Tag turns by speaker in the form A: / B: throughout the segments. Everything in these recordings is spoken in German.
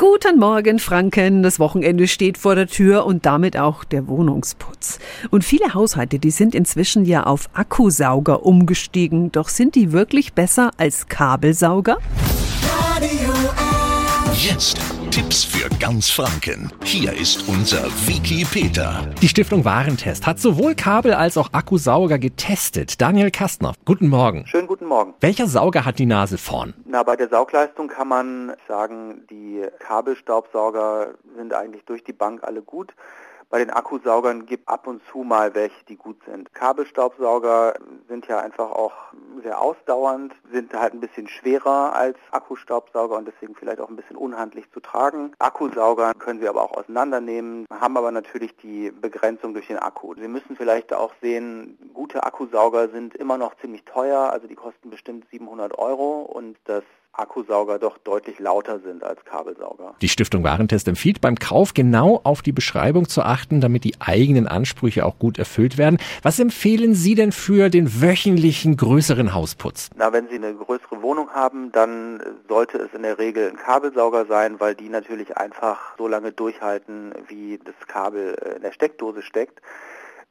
A: Guten Morgen, Franken. Das Wochenende steht vor der Tür und damit auch der Wohnungsputz. Und viele Haushalte, die sind inzwischen ja auf Akkusauger umgestiegen. Doch sind die wirklich besser als Kabelsauger?
B: Radio Jetzt Tipps für ganz Franken. Hier ist unser Wiki Peter.
C: Die Stiftung Warentest hat sowohl Kabel als auch Akkusauger getestet. Daniel Kastner, guten Morgen.
D: Schönen guten Morgen.
C: Welcher Sauger hat die Nase vorn?
D: Na, bei der Saugleistung kann man sagen, die Kabelstaubsauger sind eigentlich durch die Bank alle gut. Bei den Akkusaugern gibt ab und zu mal welche, die gut sind. Kabelstaubsauger sind ja einfach auch sehr ausdauernd, sind halt ein bisschen schwerer als Akkustaubsauger und deswegen vielleicht auch ein bisschen unhandlich zu tragen. Akkusauger können Sie aber auch auseinandernehmen, haben aber natürlich die Begrenzung durch den Akku. Sie müssen vielleicht auch sehen, gute Akkusauger sind immer noch ziemlich teuer, also die kosten bestimmt 700 Euro und das Akkusauger doch deutlich lauter sind als Kabelsauger.
C: Die Stiftung Warentest empfiehlt beim Kauf genau auf die Beschreibung zu achten, damit die eigenen Ansprüche auch gut erfüllt werden. Was empfehlen Sie denn für den wöchentlichen größeren Hausputz?
D: Na, wenn Sie eine größere Wohnung haben, dann sollte es in der Regel ein Kabelsauger sein, weil die natürlich einfach so lange durchhalten, wie das Kabel in der Steckdose steckt.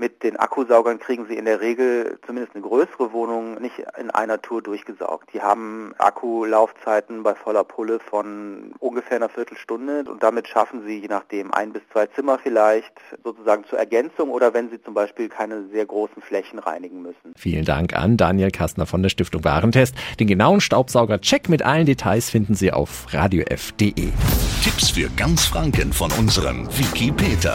D: Mit den Akkusaugern kriegen Sie in der Regel zumindest eine größere Wohnung nicht in einer Tour durchgesaugt. Die haben Akkulaufzeiten bei voller Pulle von ungefähr einer Viertelstunde und damit schaffen Sie je nachdem ein bis zwei Zimmer vielleicht sozusagen zur Ergänzung oder wenn Sie zum Beispiel keine sehr großen Flächen reinigen müssen.
C: Vielen Dank an Daniel Kastner von der Stiftung Warentest. Den genauen Staubsauger-Check mit allen Details finden Sie auf radiof.de.
B: Tipps für ganz Franken von unserem Wiki Peter.